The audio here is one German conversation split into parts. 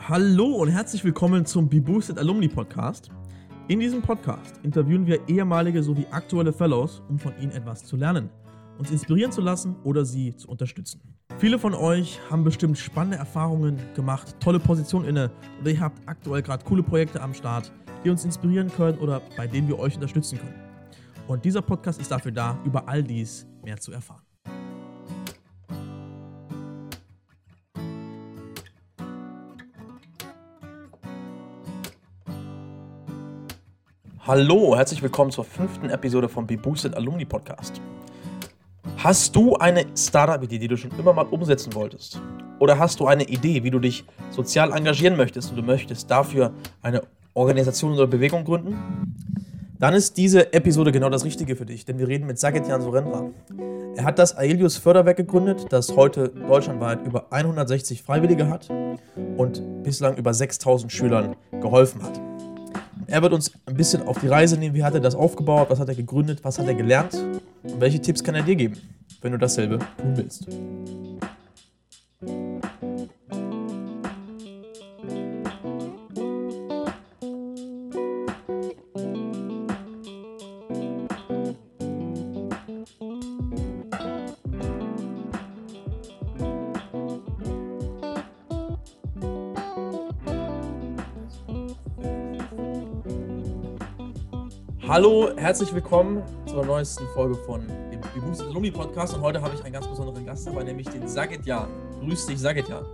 Hallo und herzlich willkommen zum BeBoosted Alumni Podcast. In diesem Podcast interviewen wir ehemalige sowie aktuelle Fellows, um von ihnen etwas zu lernen, uns inspirieren zu lassen oder sie zu unterstützen. Viele von euch haben bestimmt spannende Erfahrungen gemacht, tolle Positionen inne oder ihr habt aktuell gerade coole Projekte am Start, die uns inspirieren können oder bei denen wir euch unterstützen können. Und dieser Podcast ist dafür da, über all dies mehr zu erfahren. Hallo, herzlich willkommen zur fünften Episode vom BeBoosted Alumni Podcast. Hast du eine Startup-Idee, die du schon immer mal umsetzen wolltest? Oder hast du eine Idee, wie du dich sozial engagieren möchtest und du möchtest dafür eine Organisation oder Bewegung gründen? Dann ist diese Episode genau das Richtige für dich, denn wir reden mit Sagetjan Surendra. Er hat das Aelius Förderwerk gegründet, das heute deutschlandweit über 160 Freiwillige hat und bislang über 6000 Schülern geholfen hat. Er wird uns ein bisschen auf die Reise nehmen, wie hat er das aufgebaut, was hat er gegründet, was hat er gelernt? Und welche Tipps kann er dir geben, wenn du dasselbe tun willst. Hallo, herzlich willkommen zur neuesten Folge von dem Beboosted Alumni Podcast. Und heute habe ich einen ganz besonderen Gast dabei, nämlich den Sagetjan. Grüß dich, Sagetjan.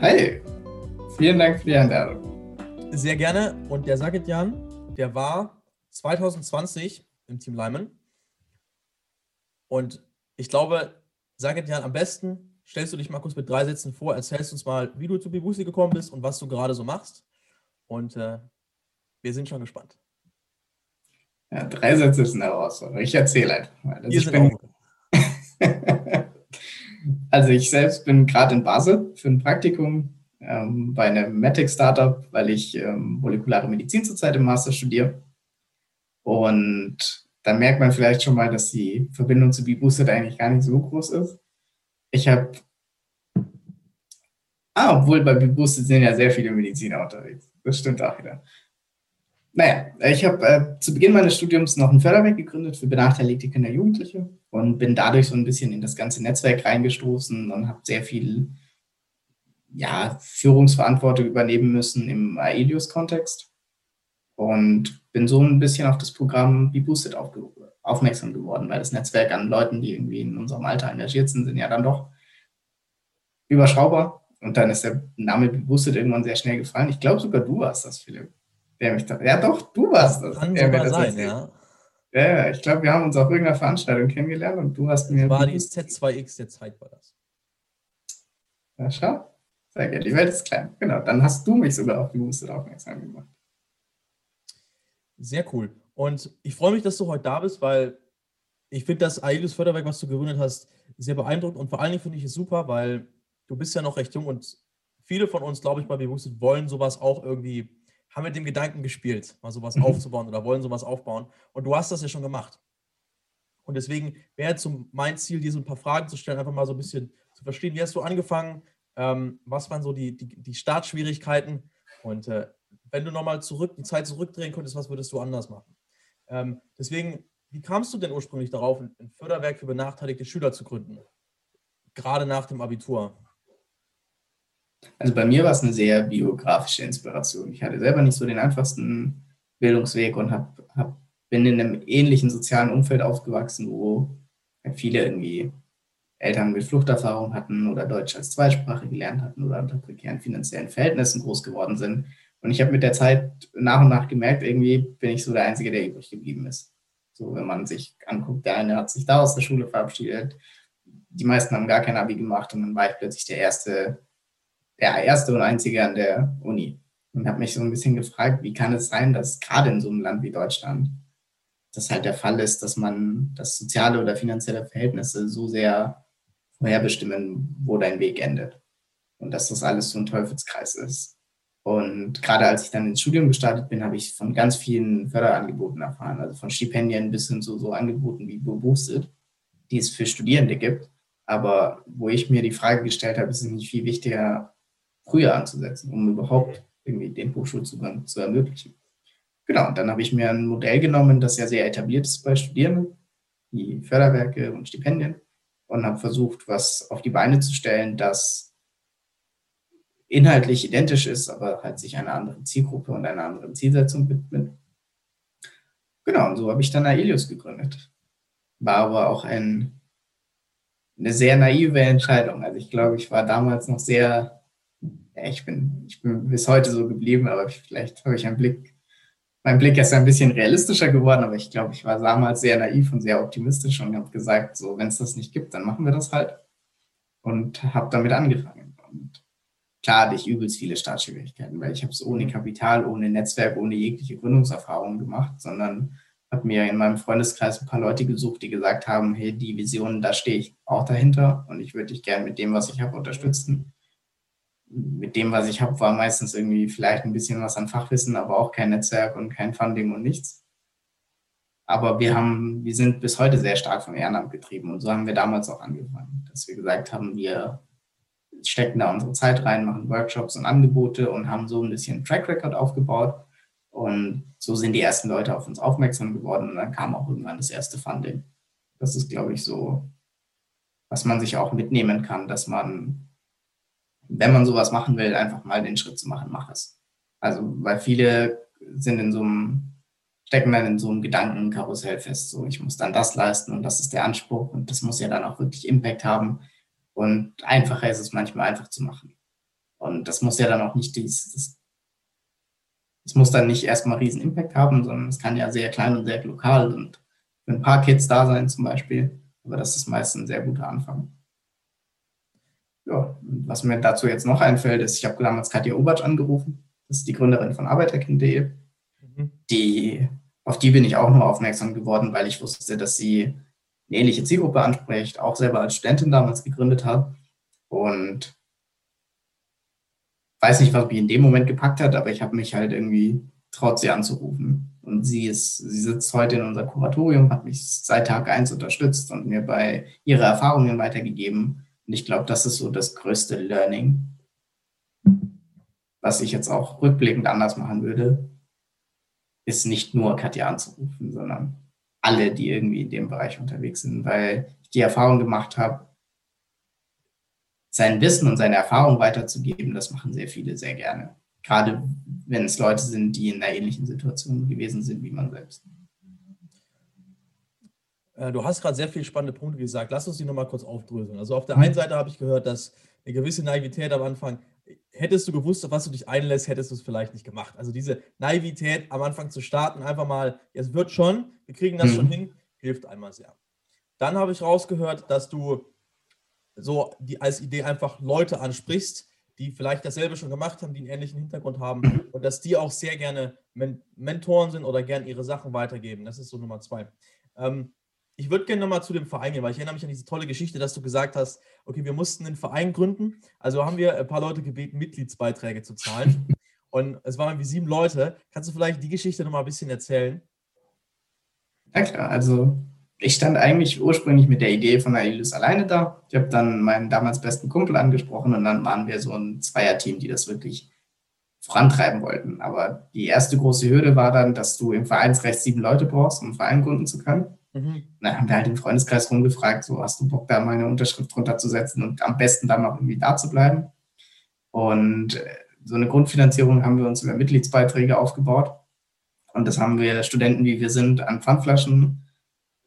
Hi, vielen Dank für die Einladung. Sehr gerne. Und der Sagetjan, der war 2020 im Team Lyman. Und ich glaube, Sagetjan, am besten stellst du dich mal kurz mit drei Sätzen vor, erzählst uns mal, wie du zu Beboosted gekommen bist und was du gerade so machst. Und äh, wir sind schon gespannt. Ja, drei Sätze sind Herausforderung. Ich erzähle einfach mal. Also ich, bin, also ich selbst bin gerade in Basel für ein Praktikum ähm, bei einem Matic-Startup, weil ich ähm, molekulare Medizin zurzeit im Master studiere. Und dann merkt man vielleicht schon mal, dass die Verbindung zu BeBoosted eigentlich gar nicht so groß ist. Ich habe, ah, obwohl bei BeBoosted sind ja sehr viele Mediziner unterwegs. Das stimmt auch wieder. Naja, ich habe äh, zu Beginn meines Studiums noch ein Förderwerk gegründet für benachteiligte Kinder und Jugendliche und bin dadurch so ein bisschen in das ganze Netzwerk reingestoßen und habe sehr viel ja, Führungsverantwortung übernehmen müssen im Aelius-Kontext und bin so ein bisschen auf das Programm BeBoosted aufmerksam geworden, weil das Netzwerk an Leuten, die irgendwie in unserem Alter engagiert sind, sind ja dann doch überschaubar. Und dann ist der Name BeBoosted irgendwann sehr schnell gefallen. Ich glaube sogar du warst das, Philipp der mich ja doch, du warst das. Kann sogar sein, ja. Ja, ich glaube, wir haben uns auf irgendeiner Veranstaltung kennengelernt und du hast mir. Das war die Z2X der Zeit, war das. Ja, schau. Sehr gerne. Die Welt ist klein. Genau. Dann hast du mich sogar auf die Muster aufmerksam gemacht. Sehr cool. Und ich freue mich, dass du heute da bist, weil ich finde das Aelius Förderwerk, was du gegründet hast, sehr beeindruckend und vor allen Dingen finde ich es super, weil du bist ja noch recht jung und viele von uns, glaube ich, bei Bewusstsein wollen sowas auch irgendwie haben mit dem Gedanken gespielt, mal sowas mhm. aufzubauen oder wollen sowas aufbauen. Und du hast das ja schon gemacht. Und deswegen wäre jetzt so mein Ziel, dir so ein paar Fragen zu stellen, einfach mal so ein bisschen zu verstehen, wie hast du angefangen, ähm, was waren so die, die, die Startschwierigkeiten und äh, wenn du nochmal zurück, die Zeit zurückdrehen könntest, was würdest du anders machen? Ähm, deswegen, wie kamst du denn ursprünglich darauf, ein Förderwerk für benachteiligte Schüler zu gründen? Gerade nach dem Abitur. Also bei mir war es eine sehr biografische Inspiration. Ich hatte selber nicht so den einfachsten Bildungsweg und hab, hab, bin in einem ähnlichen sozialen Umfeld aufgewachsen, wo viele irgendwie Eltern mit Fluchterfahrung hatten oder Deutsch als Zweitsprache gelernt hatten oder unter prekären finanziellen Verhältnissen groß geworden sind. Und ich habe mit der Zeit nach und nach gemerkt, irgendwie bin ich so der Einzige, der übrig geblieben ist. So, wenn man sich anguckt, der eine hat sich da aus der Schule verabschiedet, die meisten haben gar kein Abi gemacht und dann war ich plötzlich der erste der erste und einzige an der Uni und habe mich so ein bisschen gefragt, wie kann es sein, dass gerade in so einem Land wie Deutschland das halt der Fall ist, dass man das soziale oder finanzielle Verhältnisse so sehr vorherbestimmen, wo dein Weg endet. Und dass das alles so ein Teufelskreis ist. Und gerade als ich dann ins Studium gestartet bin, habe ich von ganz vielen Förderangeboten erfahren, also von Stipendien bis hin zu so Angeboten wie Boosted, die es für Studierende gibt. Aber wo ich mir die Frage gestellt habe, ist es nicht viel wichtiger, früher anzusetzen, um überhaupt irgendwie den Hochschulzugang zu ermöglichen. Genau, und dann habe ich mir ein Modell genommen, das ja sehr etabliert ist bei Studierenden, die Förderwerke und Stipendien, und habe versucht, was auf die Beine zu stellen, das inhaltlich identisch ist, aber halt sich einer anderen Zielgruppe und einer anderen Zielsetzung widmet. Genau, und so habe ich dann Aelius gegründet. War aber auch ein, eine sehr naive Entscheidung. Also ich glaube, ich war damals noch sehr, ich bin, ich bin bis heute so geblieben, aber vielleicht habe ich einen Blick, mein Blick ist ein bisschen realistischer geworden, aber ich glaube, ich war damals sehr naiv und sehr optimistisch und habe gesagt, so, wenn es das nicht gibt, dann machen wir das halt. Und habe damit angefangen. Und klar hatte ich übelst viele Startschwierigkeiten, weil ich habe es ohne Kapital, ohne Netzwerk, ohne jegliche Gründungserfahrung gemacht, sondern habe mir in meinem Freundeskreis ein paar Leute gesucht, die gesagt haben, hey, die Vision, da stehe ich auch dahinter und ich würde dich gerne mit dem, was ich habe, unterstützen. Mit dem, was ich habe, war meistens irgendwie vielleicht ein bisschen was an Fachwissen, aber auch kein Netzwerk und kein Funding und nichts. Aber wir haben, wir sind bis heute sehr stark vom Ehrenamt getrieben und so haben wir damals auch angefangen, dass wir gesagt haben, wir stecken da unsere Zeit rein, machen Workshops und Angebote und haben so ein bisschen Track Record aufgebaut. Und so sind die ersten Leute auf uns aufmerksam geworden und dann kam auch irgendwann das erste Funding. Das ist, glaube ich, so, was man sich auch mitnehmen kann, dass man, wenn man sowas machen will, einfach mal den Schritt zu machen, mach es. Also, weil viele sind in so einem, stecken dann in so einem Gedankenkarussell fest, so ich muss dann das leisten und das ist der Anspruch und das muss ja dann auch wirklich Impact haben. Und einfacher ist es manchmal einfach zu machen. Und das muss ja dann auch nicht dieses, es muss dann nicht erstmal riesen Impact haben, sondern es kann ja sehr klein und sehr lokal und für ein paar Kids da sein zum Beispiel. Aber das ist meistens ein sehr guter Anfang. Ja, was mir dazu jetzt noch einfällt, ist, ich habe damals Katja Obatsch angerufen. Das ist die Gründerin von Arbeiterkind.de. Mhm. Die, auf die bin ich auch nur aufmerksam geworden, weil ich wusste, dass sie eine ähnliche Zielgruppe anspricht, auch selber als Studentin damals gegründet hat. Und weiß nicht, was mich in dem Moment gepackt hat, aber ich habe mich halt irgendwie traut, sie anzurufen. Und sie ist, sie sitzt heute in unser Kuratorium, hat mich seit Tag eins unterstützt und mir bei ihre Erfahrungen weitergegeben. Und ich glaube, das ist so das größte Learning, was ich jetzt auch rückblickend anders machen würde, ist nicht nur Katja anzurufen, sondern alle, die irgendwie in dem Bereich unterwegs sind, weil ich die Erfahrung gemacht habe, sein Wissen und seine Erfahrung weiterzugeben, das machen sehr viele sehr gerne. Gerade wenn es Leute sind, die in einer ähnlichen Situation gewesen sind wie man selbst. Äh, du hast gerade sehr viele spannende Punkte gesagt. Lass uns die nochmal kurz aufdröseln. Also auf der einen Seite habe ich gehört, dass eine gewisse Naivität am Anfang, hättest du gewusst, auf was du dich einlässt, hättest du es vielleicht nicht gemacht. Also diese Naivität am Anfang zu starten, einfach mal, es wird schon, wir kriegen das mhm. schon hin, hilft einmal sehr. Dann habe ich rausgehört, dass du so die als Idee einfach Leute ansprichst, die vielleicht dasselbe schon gemacht haben, die einen ähnlichen Hintergrund haben und dass die auch sehr gerne Men Mentoren sind oder gerne ihre Sachen weitergeben. Das ist so Nummer zwei. Ähm, ich würde gerne nochmal zu dem Verein gehen, weil ich erinnere mich an diese tolle Geschichte, dass du gesagt hast, okay, wir mussten einen Verein gründen. Also haben wir ein paar Leute gebeten, Mitgliedsbeiträge zu zahlen. Und es waren irgendwie sieben Leute. Kannst du vielleicht die Geschichte nochmal ein bisschen erzählen? Ja klar, also ich stand eigentlich ursprünglich mit der Idee von Aelius alleine da. Ich habe dann meinen damals besten Kumpel angesprochen und dann waren wir so ein Zweierteam, die das wirklich vorantreiben wollten. Aber die erste große Hürde war dann, dass du im Vereinsrecht sieben Leute brauchst, um einen Verein gründen zu können. Mhm. Dann haben wir halt im Freundeskreis rumgefragt, so hast du Bock, da meine Unterschrift drunter zu setzen und am besten dann noch irgendwie da zu bleiben. Und äh, so eine Grundfinanzierung haben wir uns über Mitgliedsbeiträge aufgebaut. Und das haben wir Studenten, wie wir sind, an Pfandflaschen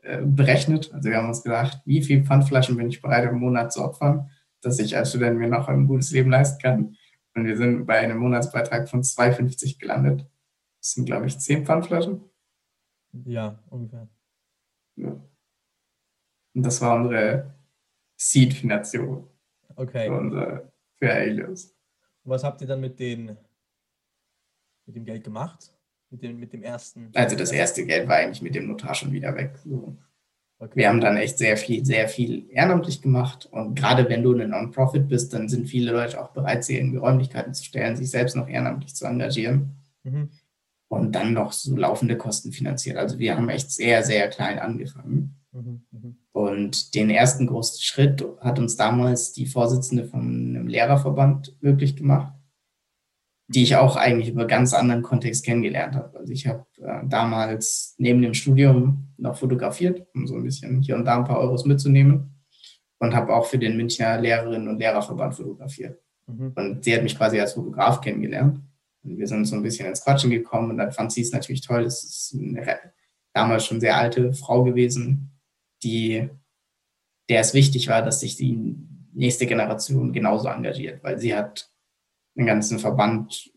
äh, berechnet. Also wir haben uns gedacht, wie viel Pfandflaschen bin ich bereit im Monat zu opfern, dass ich als Student mir noch ein gutes Leben leisten kann. Und wir sind bei einem Monatsbeitrag von 2,50 gelandet. Das sind, glaube ich, 10 Pfandflaschen. Ja, ungefähr. Ja. Und das war unsere Seed-Finanzierung. Okay. Für, unser, für Aelios. Und was habt ihr dann mit, den, mit dem Geld gemacht? Mit dem, mit dem ersten? Also das erste Geld war eigentlich mit dem Notar schon wieder weg. So. Okay. Wir haben dann echt sehr viel, sehr viel ehrenamtlich gemacht. Und gerade wenn du eine Non-Profit bist, dann sind viele Leute auch bereit, sich irgendwie Räumlichkeiten zu stellen, sich selbst noch ehrenamtlich zu engagieren. Mhm. Und dann noch so laufende Kosten finanziert. Also wir haben echt sehr, sehr klein angefangen. Mhm. Mhm. Und den ersten großen Schritt hat uns damals die Vorsitzende von einem Lehrerverband möglich gemacht die ich auch eigentlich über ganz anderen Kontext kennengelernt habe. Also ich habe äh, damals neben dem Studium noch fotografiert, um so ein bisschen hier und da ein paar Euros mitzunehmen und habe auch für den Münchner Lehrerinnen und Lehrerverband fotografiert. Mhm. Und sie hat mich quasi als Fotograf kennengelernt. Wir sind so ein bisschen ins Quatschen gekommen und dann fand sie es natürlich toll. Das ist eine damals schon sehr alte Frau gewesen, die, der es wichtig war, dass sich die nächste Generation genauso engagiert, weil sie hat den ganzen Verband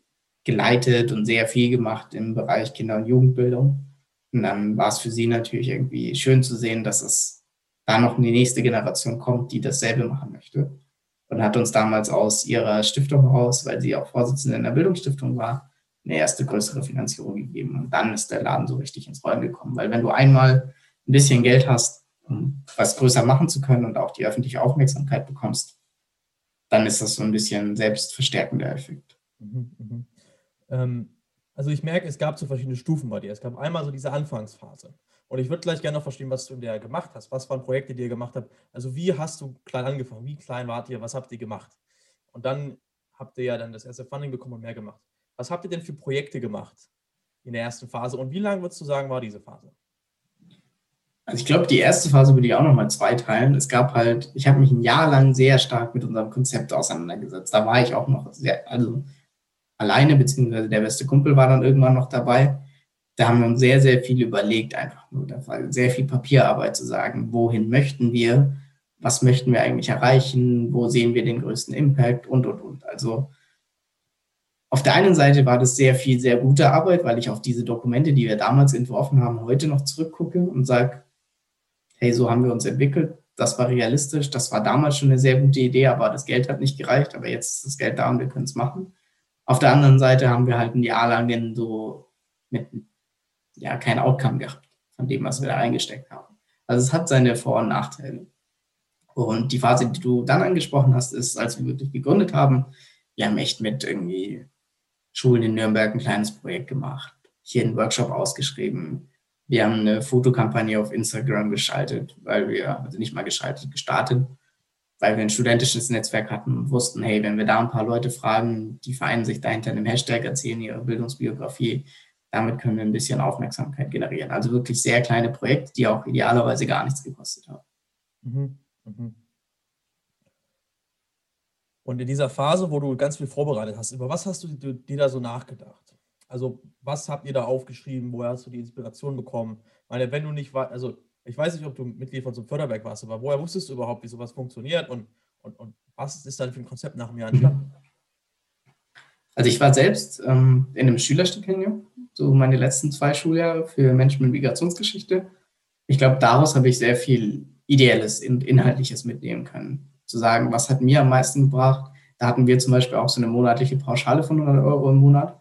geleitet und sehr viel gemacht im Bereich Kinder- und Jugendbildung. Und dann war es für sie natürlich irgendwie schön zu sehen, dass es da noch eine nächste Generation kommt, die dasselbe machen möchte. Und hat uns damals aus ihrer Stiftung heraus, weil sie auch Vorsitzende in der Bildungsstiftung war, eine erste größere Finanzierung gegeben. Und dann ist der Laden so richtig ins Rollen gekommen. Weil wenn du einmal ein bisschen Geld hast, um was größer machen zu können und auch die öffentliche Aufmerksamkeit bekommst, dann ist das so ein bisschen selbstverstärkender Effekt. Mhm, mh. ähm, also ich merke, es gab so verschiedene Stufen bei dir. Es gab einmal so diese Anfangsphase. Und ich würde gleich gerne noch verstehen, was du in der gemacht hast. Was waren Projekte, die ihr gemacht habt? Also wie hast du klein angefangen? Wie klein wart ihr? Was habt ihr gemacht? Und dann habt ihr ja dann das erste Funding bekommen und mehr gemacht. Was habt ihr denn für Projekte gemacht in der ersten Phase? Und wie lange würdest du sagen, war diese Phase? Also ich glaube, die erste Phase würde ich auch nochmal zweiteilen. Es gab halt, ich habe mich ein Jahr lang sehr stark mit unserem Konzept auseinandergesetzt. Da war ich auch noch sehr, also alleine, beziehungsweise der beste Kumpel war dann irgendwann noch dabei. Da haben wir uns sehr, sehr viel überlegt, einfach nur. Da war sehr viel Papierarbeit zu sagen, wohin möchten wir, was möchten wir eigentlich erreichen, wo sehen wir den größten Impact und, und, und. Also auf der einen Seite war das sehr viel, sehr gute Arbeit, weil ich auf diese Dokumente, die wir damals entworfen haben, heute noch zurückgucke und sage, hey, so haben wir uns entwickelt, das war realistisch, das war damals schon eine sehr gute Idee, aber das Geld hat nicht gereicht, aber jetzt ist das Geld da und wir können es machen. Auf der anderen Seite haben wir halt ein Jahr lang so mit, ja, kein Outcome gehabt von dem, was wir da reingesteckt haben. Also es hat seine Vor- und Nachteile. Und die Phase, die du dann angesprochen hast, ist, als wir wirklich gegründet haben, wir haben echt mit irgendwie Schulen in Nürnberg ein kleines Projekt gemacht, hier einen Workshop ausgeschrieben, wir haben eine Fotokampagne auf Instagram geschaltet, weil wir, also nicht mal geschaltet, gestartet, weil wir ein studentisches Netzwerk hatten und wussten, hey, wenn wir da ein paar Leute fragen, die vereinen sich dahinter einem Hashtag, erzählen ihre Bildungsbiografie, damit können wir ein bisschen Aufmerksamkeit generieren. Also wirklich sehr kleine Projekte, die auch idealerweise gar nichts gekostet haben. Mhm. Mhm. Und in dieser Phase, wo du ganz viel vorbereitet hast, über was hast du dir da so nachgedacht? Also, was habt ihr da aufgeschrieben? Woher hast du die Inspiration bekommen? Ich meine, wenn du nicht also ich weiß nicht, ob du Mitglied von so einem Förderwerk warst, aber woher wusstest du überhaupt, wie sowas funktioniert und, und, und was ist dann für ein Konzept nach einem Jahr entstanden? Also ich war selbst ähm, in einem Schülerstipendium, so meine letzten zwei Schuljahre für Menschen mit Migrationsgeschichte. Ich glaube, daraus habe ich sehr viel Ideelles und Inhaltliches mitnehmen können. Zu sagen, was hat mir am meisten gebracht? Da hatten wir zum Beispiel auch so eine monatliche Pauschale von 100 Euro im Monat.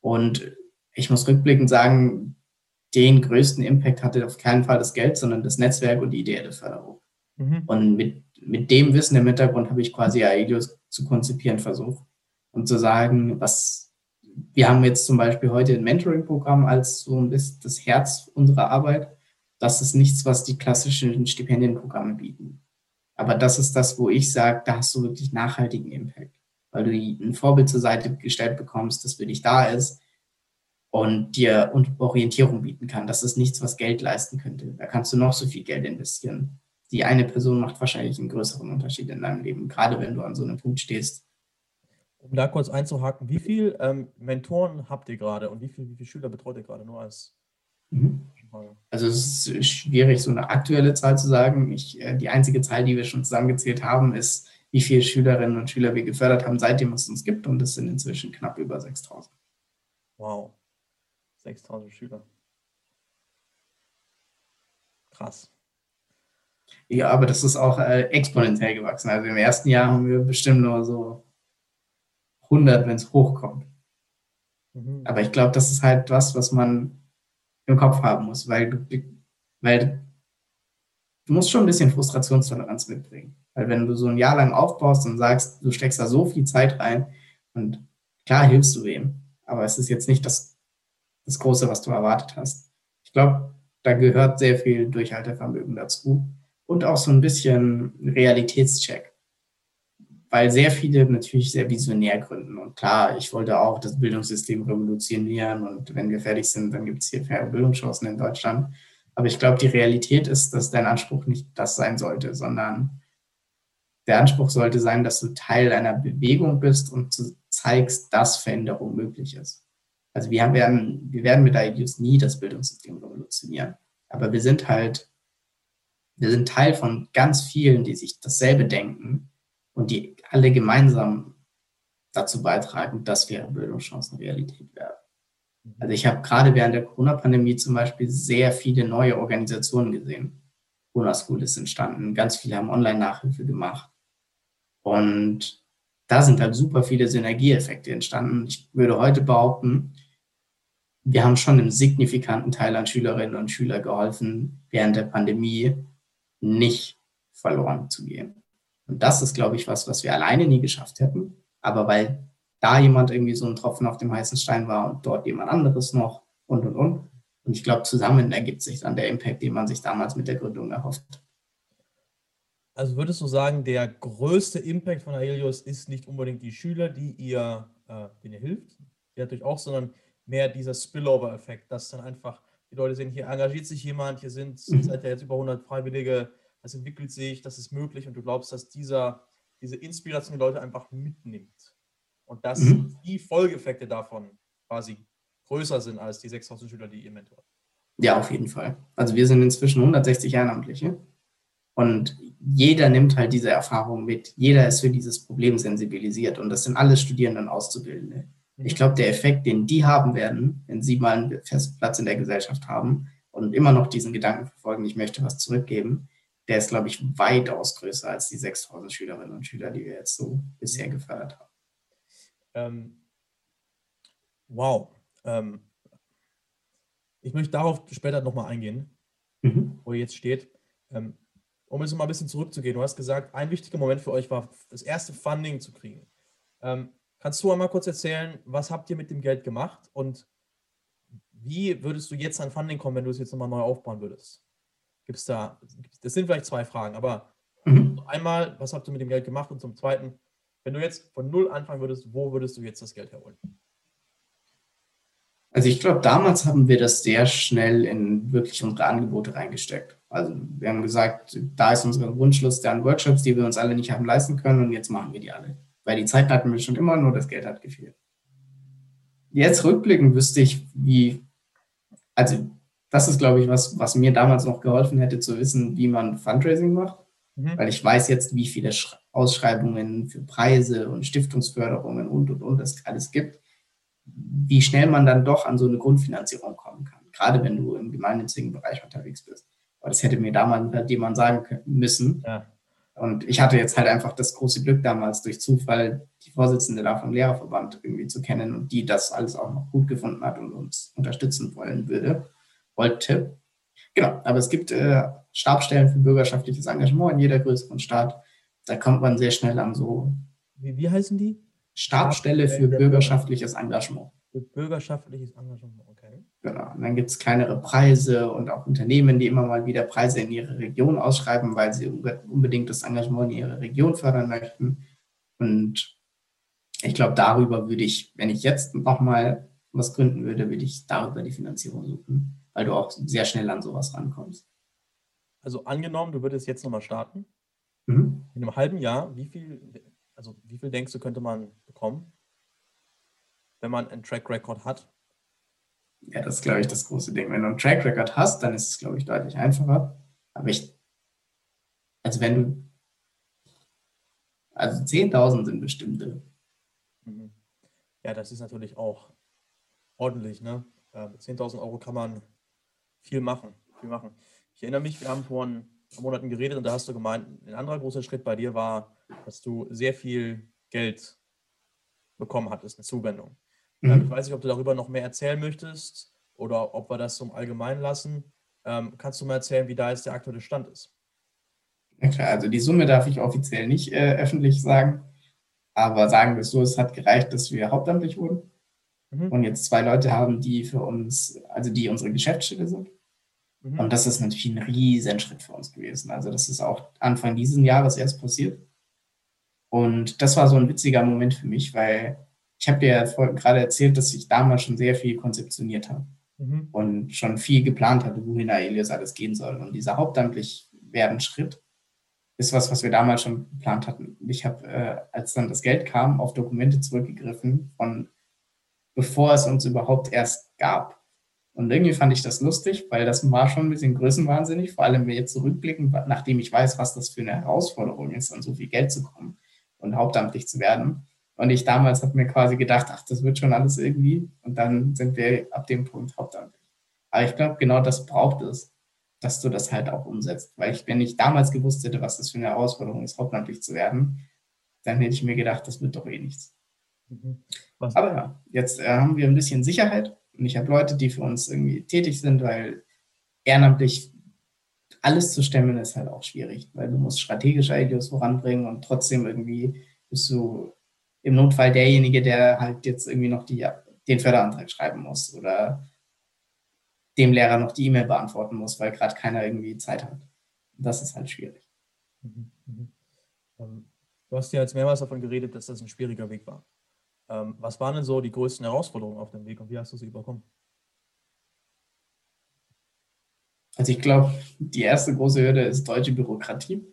Und ich muss rückblickend sagen, den größten Impact hatte auf keinen Fall das Geld, sondern das Netzwerk und die ideelle Förderung. Mhm. Und mit, mit dem Wissen im Hintergrund habe ich quasi Aelios zu konzipieren versucht und zu sagen, was wir haben jetzt zum Beispiel heute ein Mentoring-Programm als so ein bisschen das Herz unserer Arbeit. Das ist nichts, was die klassischen Stipendienprogramme bieten. Aber das ist das, wo ich sage, da hast du wirklich nachhaltigen Impact weil du ein Vorbild zur Seite gestellt bekommst, das für dich da ist und dir Orientierung bieten kann. Das ist nichts, was Geld leisten könnte. Da kannst du noch so viel Geld investieren. Die eine Person macht wahrscheinlich einen größeren Unterschied in deinem Leben, gerade wenn du an so einem Punkt stehst. Um da kurz einzuhaken, wie viele ähm, Mentoren habt ihr gerade und wie viele wie viel Schüler betreut ihr gerade nur als mhm. Also es ist schwierig, so eine aktuelle Zahl zu sagen. Ich, äh, die einzige Zahl, die wir schon zusammengezählt haben, ist wie viele Schülerinnen und Schüler wir gefördert haben, seitdem es uns gibt. Und das sind inzwischen knapp über 6000. Wow. 6000 Schüler. Krass. Ja, aber das ist auch äh, exponentiell gewachsen. Also im ersten Jahr haben wir bestimmt nur so 100, wenn es hochkommt. Mhm. Aber ich glaube, das ist halt was, was man im Kopf haben muss, weil, weil du musst schon ein bisschen Frustrationstoleranz mitbringen. Weil wenn du so ein Jahr lang aufbaust und sagst, du steckst da so viel Zeit rein und klar hilfst du wem, aber es ist jetzt nicht das, das Große, was du erwartet hast. Ich glaube, da gehört sehr viel Durchhaltevermögen dazu und auch so ein bisschen Realitätscheck. weil sehr viele natürlich sehr visionär gründen. Und klar, ich wollte auch das Bildungssystem revolutionieren und wenn wir fertig sind, dann gibt es hier faire Bildungschancen in Deutschland. Aber ich glaube, die Realität ist, dass dein Anspruch nicht das sein sollte, sondern der Anspruch sollte sein, dass du Teil einer Bewegung bist und zeigst, dass Veränderung möglich ist. Also wir werden, wir werden mit IDUs nie das Bildungssystem revolutionieren. Aber wir sind halt, wir sind Teil von ganz vielen, die sich dasselbe denken und die alle gemeinsam dazu beitragen, dass faire Bildungschancen Realität werden. Also ich habe gerade während der Corona-Pandemie zum Beispiel sehr viele neue Organisationen gesehen. Corona School ist entstanden, ganz viele haben Online-Nachhilfe gemacht. Und da sind halt super viele Synergieeffekte entstanden. Ich würde heute behaupten, wir haben schon einem signifikanten Teil an Schülerinnen und Schülern geholfen, während der Pandemie nicht verloren zu gehen. Und das ist, glaube ich, was, was wir alleine nie geschafft hätten. Aber weil da jemand irgendwie so ein Tropfen auf dem heißen Stein war und dort jemand anderes noch und, und, und. Und ich glaube, zusammen ergibt sich dann der Impact, den man sich damals mit der Gründung erhofft. Also würdest du sagen, der größte Impact von Aelios ist nicht unbedingt die Schüler, die ihr, äh, denen ihr hilft, ja natürlich auch, sondern mehr dieser Spillover-Effekt, dass dann einfach die Leute sehen, hier engagiert sich jemand, hier sind mhm. seit ja jetzt über 100 Freiwillige, das entwickelt sich, das ist möglich und du glaubst, dass dieser, diese Inspiration die Leute einfach mitnimmt und dass mhm. die Folgeeffekte davon quasi größer sind als die 6000 Schüler, die ihr mentort. Ja, auf jeden Fall. Also wir sind inzwischen 160 Ehrenamtliche und jeder nimmt halt diese Erfahrung mit. Jeder ist für dieses Problem sensibilisiert und das sind alle Studierenden und Auszubildende. Ich glaube, der Effekt, den die haben werden, wenn sie mal einen festen Platz in der Gesellschaft haben und immer noch diesen Gedanken verfolgen, ich möchte was zurückgeben, der ist, glaube ich, weitaus größer als die 6000 Schülerinnen und Schüler, die wir jetzt so bisher gefördert haben. Ähm, wow. Ähm, ich möchte darauf später nochmal eingehen, mhm. wo ihr jetzt steht. Ähm, um jetzt mal ein bisschen zurückzugehen, du hast gesagt, ein wichtiger Moment für euch war, das erste Funding zu kriegen. Ähm, Kannst du einmal kurz erzählen, was habt ihr mit dem Geld gemacht und wie würdest du jetzt an Funding kommen, wenn du es jetzt nochmal neu aufbauen würdest? Gibt es da, das sind vielleicht zwei Fragen, aber mhm. einmal, was habt ihr mit dem Geld gemacht und zum Zweiten, wenn du jetzt von Null anfangen würdest, wo würdest du jetzt das Geld herholen? Also ich glaube, damals haben wir das sehr schnell in wirklich unsere Angebote reingesteckt. Also wir haben gesagt, da ist unsere Wunschliste an Workshops, die wir uns alle nicht haben leisten können und jetzt machen wir die alle. Weil die Zeit hatten wir schon immer, nur das Geld hat gefehlt. Jetzt rückblickend wüsste ich, wie, also das ist, glaube ich, was, was mir damals noch geholfen hätte, zu wissen, wie man Fundraising macht. Mhm. Weil ich weiß jetzt, wie viele Ausschreibungen für Preise und Stiftungsförderungen und, und, und es alles gibt. Wie schnell man dann doch an so eine Grundfinanzierung kommen kann. Gerade wenn du im gemeinnützigen Bereich unterwegs bist. Aber das hätte mir damals halt jemand sagen müssen. Ja. Und ich hatte jetzt halt einfach das große Glück damals durch Zufall die Vorsitzende da vom Lehrerverband irgendwie zu kennen und die das alles auch noch gut gefunden hat und uns unterstützen wollen würde, wollte. Genau, aber es gibt äh, Stabstellen für bürgerschaftliches Engagement in jeder größeren Stadt. Da kommt man sehr schnell an so. Wie, wie heißen die? Stabstelle für bürgerschaftliches Engagement. Für bürgerschaftliches Engagement. Genau. Und dann gibt es kleinere Preise und auch Unternehmen, die immer mal wieder Preise in ihre Region ausschreiben, weil sie unbedingt das Engagement in ihrer Region fördern möchten. Und ich glaube, darüber würde ich, wenn ich jetzt nochmal was gründen würde, würde ich darüber die Finanzierung suchen, weil du auch sehr schnell an sowas rankommst. Also angenommen, du würdest jetzt nochmal starten. Mhm. In einem halben Jahr, wie viel, also wie viel denkst du, könnte man bekommen? wenn man einen Track Record hat? Ja, das ist, glaube ich, das große Ding. Wenn du einen Track Record hast, dann ist es, glaube ich, deutlich einfacher. Aber ich, also wenn du, also 10.000 sind bestimmte. Mhm. Ja, das ist natürlich auch ordentlich, ne? Mit 10.000 Euro kann man viel machen, viel machen. Ich erinnere mich, wir haben vor ein paar Monaten geredet und da hast du gemeint, ein anderer großer Schritt bei dir war, dass du sehr viel Geld bekommen hattest, eine Zuwendung. Mhm. Ich weiß nicht, ob du darüber noch mehr erzählen möchtest oder ob wir das zum Allgemeinen lassen. Ähm, kannst du mal erzählen, wie da jetzt der aktuelle Stand ist? Ja klar, also die Summe darf ich offiziell nicht äh, öffentlich sagen, aber sagen wir es so, es hat gereicht, dass wir hauptamtlich wurden mhm. und jetzt zwei Leute haben, die für uns, also die unsere Geschäftsstelle sind. Mhm. Und das ist natürlich ein Riesenschritt für uns gewesen. Also das ist auch Anfang dieses Jahres erst passiert. Und das war so ein witziger Moment für mich, weil ich habe dir ja gerade erzählt, dass ich damals schon sehr viel konzeptioniert habe mhm. und schon viel geplant hatte, wohin Aelius alles gehen soll. Und dieser hauptamtlich werden Schritt ist was, was wir damals schon geplant hatten. Ich habe, äh, als dann das Geld kam, auf Dokumente zurückgegriffen von bevor es uns überhaupt erst gab. Und irgendwie fand ich das lustig, weil das war schon ein bisschen größenwahnsinnig, vor allem wenn wir jetzt zurückblicken, nachdem ich weiß, was das für eine Herausforderung ist, an so viel Geld zu kommen und hauptamtlich zu werden. Und ich damals habe mir quasi gedacht, ach, das wird schon alles irgendwie. Und dann sind wir ab dem Punkt hauptamtlich. Aber ich glaube, genau das braucht es, dass du das halt auch umsetzt. Weil ich, wenn ich damals gewusst hätte, was das für eine Herausforderung ist, hauptamtlich zu werden, dann hätte ich mir gedacht, das wird doch eh nichts. Mhm. Aber ja, jetzt äh, haben wir ein bisschen Sicherheit und ich habe Leute, die für uns irgendwie tätig sind, weil ehrenamtlich alles zu stemmen ist halt auch schwierig, weil du musst strategische Ideas voranbringen und trotzdem irgendwie bist du im Notfall derjenige, der halt jetzt irgendwie noch die, den Förderantrag schreiben muss oder dem Lehrer noch die E-Mail beantworten muss, weil gerade keiner irgendwie Zeit hat. Das ist halt schwierig. Mhm, mhm. Ähm, du hast ja jetzt mehrmals davon geredet, dass das ein schwieriger Weg war. Ähm, was waren denn so die größten Herausforderungen auf dem Weg und wie hast du sie überkommen? Also ich glaube, die erste große Hürde ist deutsche Bürokratie,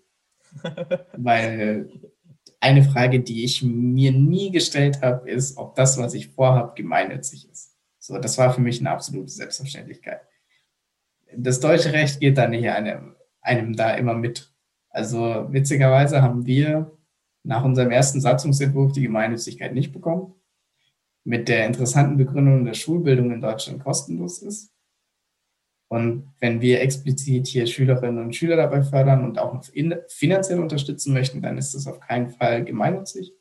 weil eine Frage, die ich mir nie gestellt habe, ist, ob das, was ich vorhabe, gemeinnützig ist. So, das war für mich eine absolute Selbstverständlichkeit. Das deutsche Recht geht da nicht einem, einem da immer mit. Also witzigerweise haben wir nach unserem ersten Satzungsentwurf die Gemeinnützigkeit nicht bekommen. Mit der interessanten Begründung, dass Schulbildung in Deutschland kostenlos ist. Und wenn wir explizit hier Schülerinnen und Schüler dabei fördern und auch noch finanziell unterstützen möchten, dann ist das auf keinen Fall gemeinnützig,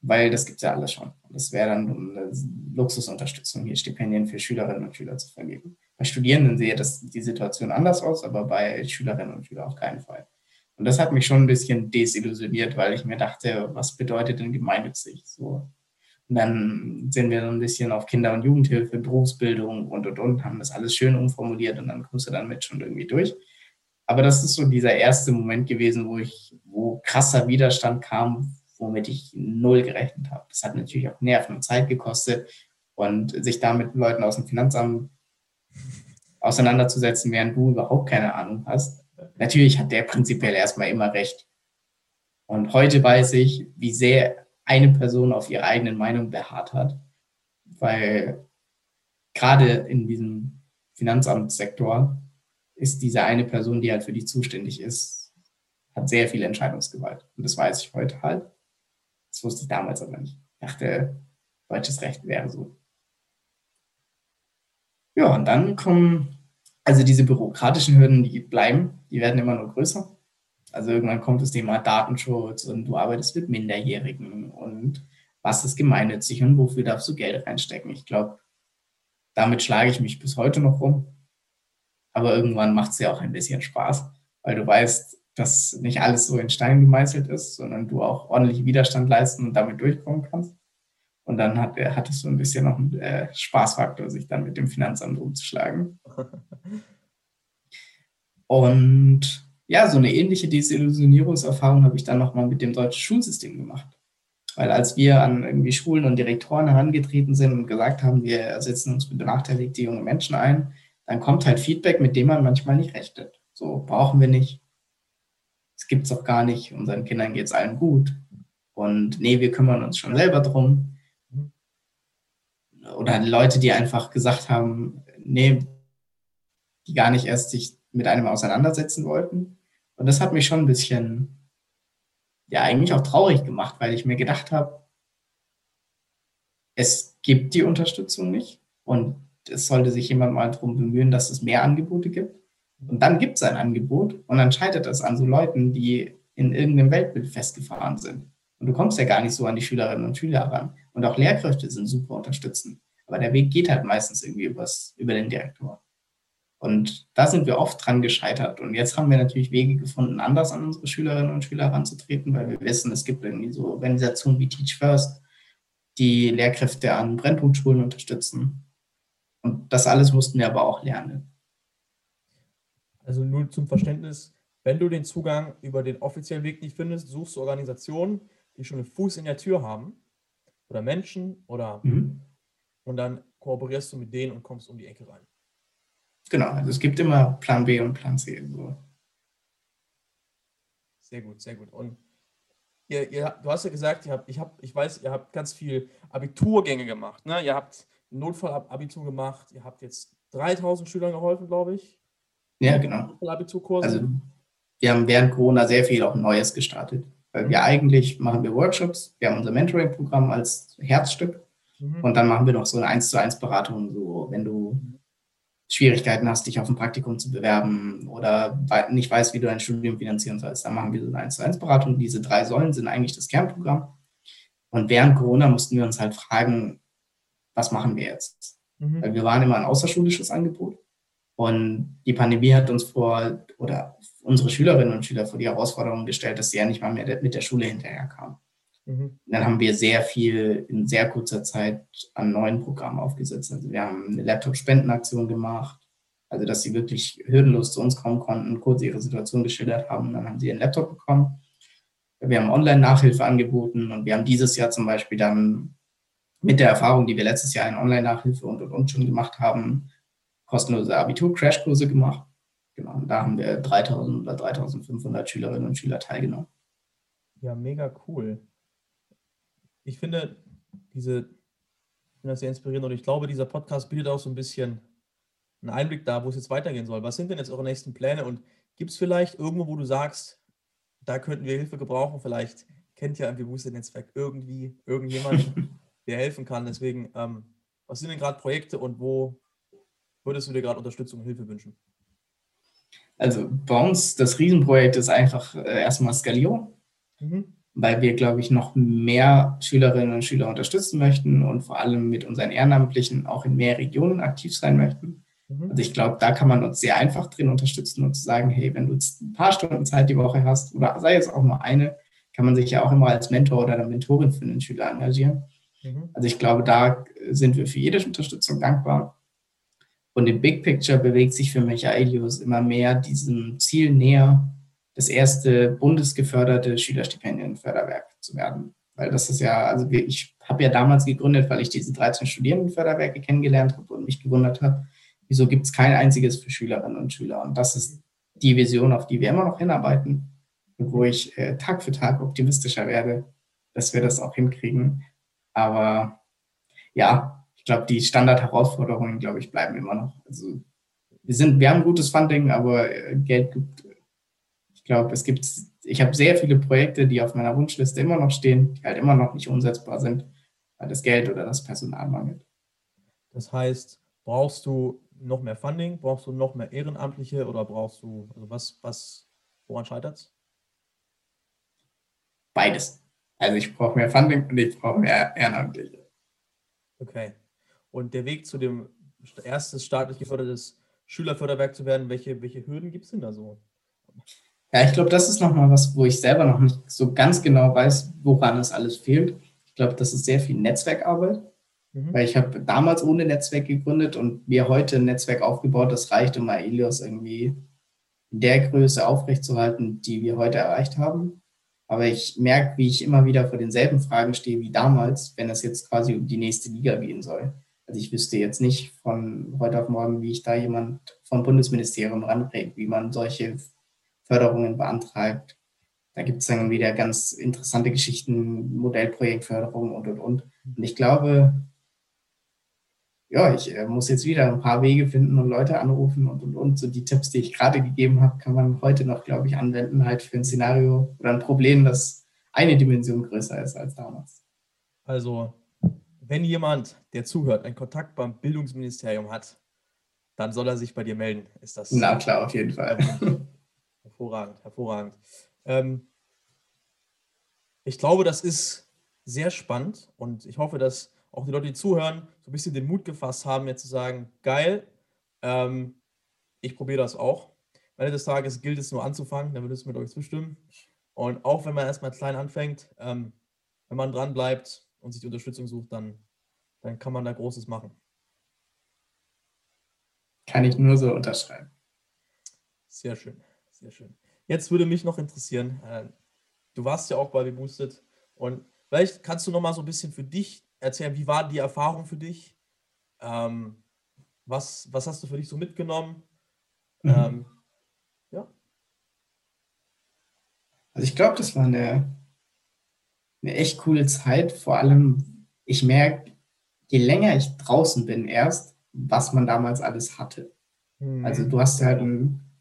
weil das gibt es ja alles schon. Das wäre dann eine Luxusunterstützung, hier Stipendien für Schülerinnen und Schüler zu vergeben. Bei Studierenden sehe das die Situation anders aus, aber bei Schülerinnen und Schülern auf keinen Fall. Und das hat mich schon ein bisschen desillusioniert, weil ich mir dachte, was bedeutet denn gemeinnützig? So, und dann sind wir so ein bisschen auf Kinder- und Jugendhilfe, Berufsbildung und und und, haben das alles schön umformuliert und dann kommst du dann mit schon irgendwie durch. Aber das ist so dieser erste Moment gewesen, wo ich, wo krasser Widerstand kam, womit ich null gerechnet habe. Das hat natürlich auch Nerven und Zeit gekostet und sich da mit Leuten aus dem Finanzamt auseinanderzusetzen, während du überhaupt keine Ahnung hast. Natürlich hat der prinzipiell erstmal immer recht. Und heute weiß ich, wie sehr eine Person auf ihrer eigenen Meinung beharrt hat, weil gerade in diesem Finanzamtssektor ist diese eine Person, die halt für dich zuständig ist, hat sehr viel Entscheidungsgewalt. Und das weiß ich heute halt. Das wusste ich damals aber nicht. Ich dachte, deutsches Recht wäre so. Ja, und dann kommen, also diese bürokratischen Hürden, die bleiben, die werden immer nur größer. Also irgendwann kommt das Thema Datenschutz und du arbeitest mit Minderjährigen und was ist gemeinnützig und wofür darfst du Geld reinstecken. Ich glaube, damit schlage ich mich bis heute noch rum. Aber irgendwann macht es ja auch ein bisschen Spaß, weil du weißt, dass nicht alles so in Stein gemeißelt ist, sondern du auch ordentlich Widerstand leisten und damit durchkommen kannst. Und dann hat, hattest du ein bisschen noch einen äh, Spaßfaktor, sich dann mit dem Finanzamt umzuschlagen. Und ja, so eine ähnliche Desillusionierungserfahrung habe ich dann nochmal mit dem deutschen Schulsystem gemacht. Weil als wir an irgendwie Schulen und Direktoren herangetreten sind und gesagt haben, wir setzen uns für benachteiligte junge Menschen ein, dann kommt halt Feedback, mit dem man manchmal nicht rechnet. So brauchen wir nicht. Es gibt es doch gar nicht. Unseren Kindern geht es allen gut. Und nee, wir kümmern uns schon selber drum. Oder Leute, die einfach gesagt haben, nee, die gar nicht erst sich mit einem auseinandersetzen wollten. Und das hat mich schon ein bisschen, ja, eigentlich auch traurig gemacht, weil ich mir gedacht habe, es gibt die Unterstützung nicht und es sollte sich jemand mal darum bemühen, dass es mehr Angebote gibt. Und dann gibt es ein Angebot und dann scheitert es an so Leuten, die in irgendeinem Weltbild festgefahren sind. Und du kommst ja gar nicht so an die Schülerinnen und Schüler ran. Und auch Lehrkräfte sind super unterstützend. Aber der Weg geht halt meistens irgendwie übers, über den Direktor. Und da sind wir oft dran gescheitert. Und jetzt haben wir natürlich Wege gefunden, anders an unsere Schülerinnen und Schüler heranzutreten, weil wir wissen, es gibt irgendwie so Organisationen wie Teach First, die Lehrkräfte an Brennpunktschulen unterstützen. Und das alles mussten wir aber auch lernen. Also nur zum Verständnis, Wenn du den Zugang über den offiziellen Weg nicht findest, suchst du Organisationen, die schon einen Fuß in der Tür haben oder Menschen oder mhm. und dann kooperierst du mit denen und kommst um die Ecke rein. Genau, also es gibt immer Plan B und Plan C. So. Sehr gut, sehr gut. Und ihr, ihr, du hast ja gesagt, ihr habt, ich, hab, ich weiß, ihr habt ganz viel Abiturgänge gemacht. Ne? Ihr habt Notfallabitur gemacht, ihr habt jetzt 3000 Schülern geholfen, glaube ich. Ja, genau. Notfallabiturkurse. Also wir haben während Corona sehr viel auch Neues gestartet. Weil wir eigentlich machen wir Workshops, wir haben unser Mentoring-Programm als Herzstück mhm. und dann machen wir noch so eine 1 zu 1 Beratung, so wenn du Schwierigkeiten hast, dich auf ein Praktikum zu bewerben oder nicht weißt, wie du dein Studium finanzieren sollst, dann machen wir so eine 1 zu 1 Beratung. Diese drei Säulen sind eigentlich das Kernprogramm. Und während Corona mussten wir uns halt fragen, was machen wir jetzt? Mhm. Weil wir waren immer ein außerschulisches Angebot. Und die Pandemie hat uns vor, oder unsere Schülerinnen und Schüler vor die Herausforderung gestellt, dass sie ja nicht mal mehr mit der Schule hinterherkamen. Mhm. Dann haben wir sehr viel in sehr kurzer Zeit an neuen Programmen aufgesetzt. Also wir haben eine Laptop-Spendenaktion gemacht, also dass sie wirklich hürdenlos zu uns kommen konnten, kurz ihre Situation geschildert haben dann haben sie ihren Laptop bekommen. Wir haben Online-Nachhilfe angeboten und wir haben dieses Jahr zum Beispiel dann mit der Erfahrung, die wir letztes Jahr in Online-Nachhilfe und, und, und schon gemacht haben, kostenlose Abitur-Crashkurse gemacht. Genau, und da haben wir 3000 oder 3500 Schülerinnen und Schüler teilgenommen. Ja, mega cool ich finde diese, ich finde das sehr inspirierend und ich glaube, dieser Podcast bietet auch so ein bisschen einen Einblick da, wo es jetzt weitergehen soll. Was sind denn jetzt eure nächsten Pläne und gibt es vielleicht irgendwo, wo du sagst, da könnten wir Hilfe gebrauchen? Vielleicht kennt ja im Bewusstsein-Netzwerk irgendwie irgendjemanden, der helfen kann. Deswegen, ähm, was sind denn gerade Projekte und wo würdest du dir gerade Unterstützung und Hilfe wünschen? Also bei uns, das Riesenprojekt ist einfach äh, erstmal Skalierung. Mhm weil wir, glaube ich, noch mehr Schülerinnen und Schüler unterstützen möchten und vor allem mit unseren Ehrenamtlichen auch in mehr Regionen aktiv sein möchten. Mhm. Also ich glaube, da kann man uns sehr einfach drin unterstützen und zu sagen, hey, wenn du jetzt ein paar Stunden Zeit die Woche hast oder sei es auch nur eine, kann man sich ja auch immer als Mentor oder Mentorin für den Schüler engagieren. Mhm. Also ich glaube, da sind wir für jede Unterstützung dankbar. Und im Big Picture bewegt sich für mich Aelius immer mehr diesem Ziel näher, das erste bundesgeförderte Schülerstipendienförderwerk zu werden. Weil das ist ja, also ich habe ja damals gegründet, weil ich diese 13 Studierendenförderwerke kennengelernt habe und mich gewundert habe, wieso gibt es kein einziges für Schülerinnen und Schüler. Und das ist die Vision, auf die wir immer noch hinarbeiten und wo ich äh, Tag für Tag optimistischer werde, dass wir das auch hinkriegen. Aber ja, ich glaube, die Standardherausforderungen, glaube ich, bleiben immer noch. Also wir sind, wir haben gutes Funding, aber äh, Geld gibt ich glaube, es gibt, ich habe sehr viele Projekte, die auf meiner Wunschliste immer noch stehen, die halt immer noch nicht umsetzbar sind, weil das Geld oder das Personal mangelt. Das heißt, brauchst du noch mehr Funding, brauchst du noch mehr Ehrenamtliche oder brauchst du, also was, was, woran scheitert es? Beides. Also ich brauche mehr Funding und ich brauche mehr Ehrenamtliche. Okay. Und der Weg zu dem erstes staatlich gefördertes Schülerförderwerk zu werden, welche, welche Hürden gibt es denn da so? Ja, ich glaube, das ist nochmal was, wo ich selber noch nicht so ganz genau weiß, woran es alles fehlt. Ich glaube, das ist sehr viel Netzwerkarbeit, mhm. weil ich habe damals ohne Netzwerk gegründet und mir heute ein Netzwerk aufgebaut, das reicht, um Aelios irgendwie in der Größe aufrechtzuerhalten, die wir heute erreicht haben. Aber ich merke, wie ich immer wieder vor denselben Fragen stehe wie damals, wenn es jetzt quasi um die nächste Liga gehen soll. Also ich wüsste jetzt nicht von heute auf morgen, wie ich da jemand vom Bundesministerium ranbringe, wie man solche Förderungen beantragt. Da gibt es dann wieder ganz interessante Geschichten, Modellprojektförderung und, und, und. Und ich glaube, ja, ich äh, muss jetzt wieder ein paar Wege finden und Leute anrufen und, und, und. So die Tipps, die ich gerade gegeben habe, kann man heute noch, glaube ich, anwenden, halt für ein Szenario oder ein Problem, das eine Dimension größer ist als damals. Also, wenn jemand, der zuhört, einen Kontakt beim Bildungsministerium hat, dann soll er sich bei dir melden. Ist das? Na klar, auf jeden Fall. Hervorragend, hervorragend. Ähm, ich glaube, das ist sehr spannend und ich hoffe, dass auch die Leute, die zuhören, so ein bisschen den Mut gefasst haben, jetzt zu sagen, geil, ähm, ich probiere das auch. Am Ende des Tages gilt es nur anzufangen, dann würdest du mit euch zustimmen. Und auch wenn man erstmal klein anfängt, ähm, wenn man dran bleibt und sich die Unterstützung sucht, dann, dann kann man da Großes machen. Kann ich nur so unterschreiben. Sehr schön. Sehr schön. Jetzt würde mich noch interessieren, äh, du warst ja auch bei Beboosted und vielleicht kannst du noch mal so ein bisschen für dich erzählen, wie war die Erfahrung für dich? Ähm, was, was hast du für dich so mitgenommen? Mhm. Ähm, ja. Also ich glaube, das war eine, eine echt coole Zeit. Vor allem, ich merke, je länger ich draußen bin erst, was man damals alles hatte. Mhm. Also du hast halt ein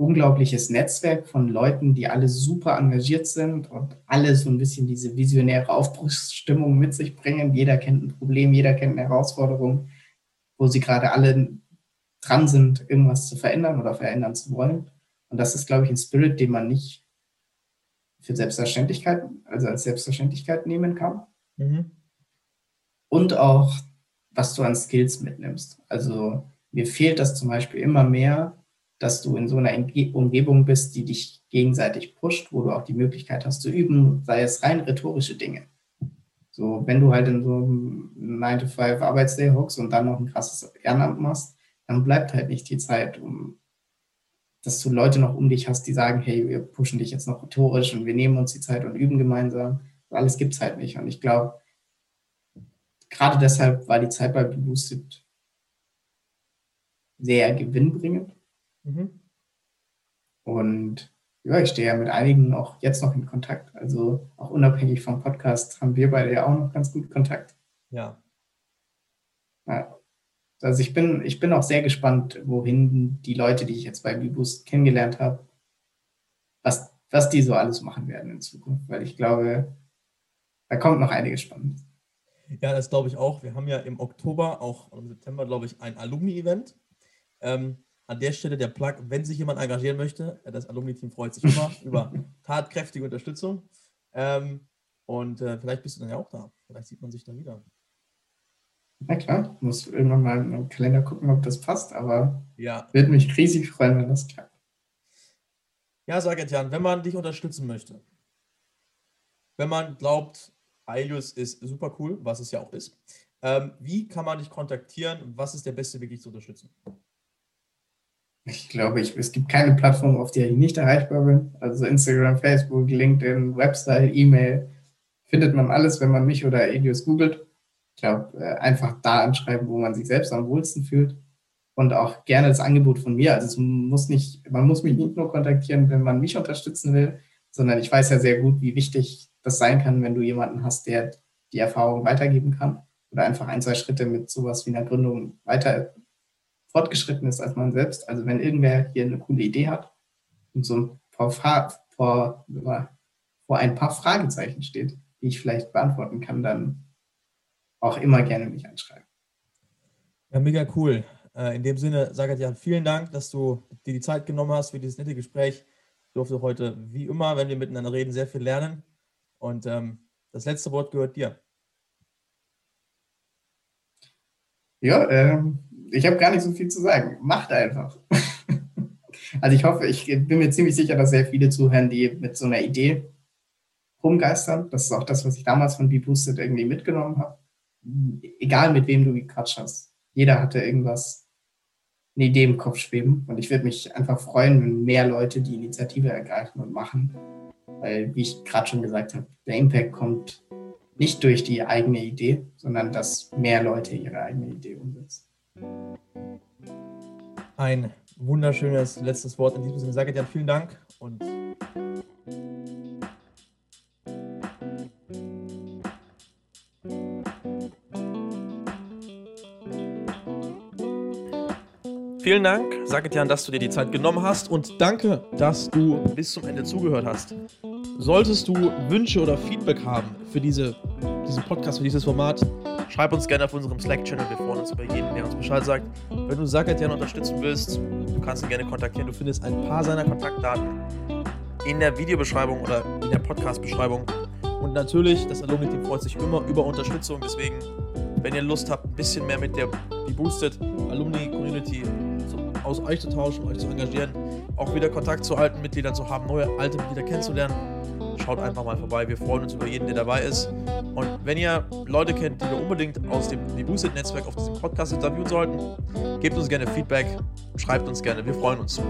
unglaubliches Netzwerk von Leuten, die alle super engagiert sind und alle so ein bisschen diese visionäre Aufbruchsstimmung mit sich bringen. Jeder kennt ein Problem, jeder kennt eine Herausforderung, wo sie gerade alle dran sind, irgendwas zu verändern oder verändern zu wollen. Und das ist, glaube ich, ein Spirit, den man nicht für Selbstverständlichkeit, also als Selbstverständlichkeit nehmen kann. Mhm. Und auch, was du an Skills mitnimmst. Also mir fehlt das zum Beispiel immer mehr, dass du in so einer Umgebung bist, die dich gegenseitig pusht, wo du auch die Möglichkeit hast zu üben, sei es rein rhetorische Dinge. So, wenn du halt in so einem 9-to-5 Arbeitsday hockst und dann noch ein krasses Ehrenamt machst, dann bleibt halt nicht die Zeit, um dass du Leute noch um dich hast, die sagen, hey, wir pushen dich jetzt noch rhetorisch und wir nehmen uns die Zeit und üben gemeinsam. Alles gibt es halt nicht. Und ich glaube, gerade deshalb war die Zeit bei Boosted sehr gewinnbringend. Mhm. Und ja, ich stehe ja mit einigen auch jetzt noch in Kontakt. Also auch unabhängig vom Podcast haben wir beide ja auch noch ganz gut Kontakt. Ja. ja. Also ich bin, ich bin auch sehr gespannt, wohin die Leute, die ich jetzt bei Bibus kennengelernt habe, was, was die so alles machen werden in Zukunft, weil ich glaube, da kommt noch einiges Spannendes. Ja, das glaube ich auch. Wir haben ja im Oktober, auch im September, glaube ich, ein Alumni-Event. Ähm, an der Stelle der Plug, wenn sich jemand engagieren möchte, das Alumni-Team freut sich immer über tatkräftige Unterstützung. Ähm, und äh, vielleicht bist du dann ja auch da. Vielleicht sieht man sich dann wieder. Na klar, muss irgendwann mal im Kalender gucken, ob das passt, aber ja. würde mich riesig freuen, wenn das klappt. Ja, Sagetjan, wenn man dich unterstützen möchte, wenn man glaubt, Ailius ist super cool, was es ja auch ist, ähm, wie kann man dich kontaktieren? Was ist der beste Weg, dich zu unterstützen? Ich glaube, ich, es gibt keine Plattform, auf der ich nicht erreichbar bin. Also Instagram, Facebook, LinkedIn, Website, E-Mail. Findet man alles, wenn man mich oder Elios googelt. Ich glaube, äh, einfach da anschreiben, wo man sich selbst am wohlsten fühlt. Und auch gerne das Angebot von mir. Also es muss nicht, man muss mich nicht nur kontaktieren, wenn man mich unterstützen will, sondern ich weiß ja sehr gut, wie wichtig das sein kann, wenn du jemanden hast, der die Erfahrung weitergeben kann oder einfach ein, zwei Schritte mit sowas wie einer Gründung weiter fortgeschritten ist als man selbst. Also wenn irgendwer hier eine coole Idee hat und so vor, vor, vor ein paar Fragezeichen steht, die ich vielleicht beantworten kann, dann auch immer gerne mich anschreiben. Ja, mega cool. Äh, in dem Sinne, Sagat, ja, vielen Dank, dass du dir die Zeit genommen hast für dieses nette Gespräch. Ich durfte heute, wie immer, wenn wir miteinander reden, sehr viel lernen. Und ähm, das letzte Wort gehört dir. Ja, ähm, ich habe gar nicht so viel zu sagen. Macht einfach. also ich hoffe, ich bin mir ziemlich sicher, dass sehr viele zuhören, die mit so einer Idee rumgeistern. Das ist auch das, was ich damals von BeBoosted irgendwie mitgenommen habe. Egal mit wem du gequatscht hast. Jeder hatte irgendwas, eine Idee im Kopf schweben. Und ich würde mich einfach freuen, wenn mehr Leute die Initiative ergreifen und machen. Weil, wie ich gerade schon gesagt habe, der Impact kommt nicht durch die eigene Idee, sondern dass mehr Leute ihre eigene Idee umsetzen. Ein wunderschönes letztes Wort in diesem Sinne. Sage dir vielen Dank und Vielen Dank, Sagetjan, dass du dir die Zeit genommen hast und danke, dass du bis zum Ende zugehört hast. Solltest du Wünsche oder Feedback haben für diese, diesen Podcast, für dieses Format, schreib uns gerne auf unserem Slack-Channel. Wir freuen uns über jeden, der uns Bescheid sagt. Wenn du Sagatjan unterstützen willst, du kannst ihn gerne kontaktieren. Du findest ein paar seiner Kontaktdaten in der Videobeschreibung oder in der Podcast-Beschreibung. Und natürlich, das Alumni-Team freut sich immer über Unterstützung. Deswegen, wenn ihr Lust habt, ein bisschen mehr mit der Boosted Alumni-Community aus euch zu tauschen, euch zu engagieren, auch wieder Kontakt zu alten Mitgliedern zu haben, neue alte Mitglieder kennenzulernen, schaut einfach mal vorbei. Wir freuen uns über jeden, der dabei ist. Und wenn ihr Leute kennt, die wir unbedingt aus dem Boosted-Netzwerk auf diesem Podcast interviewen sollten, gebt uns gerne Feedback, schreibt uns gerne. Wir freuen uns.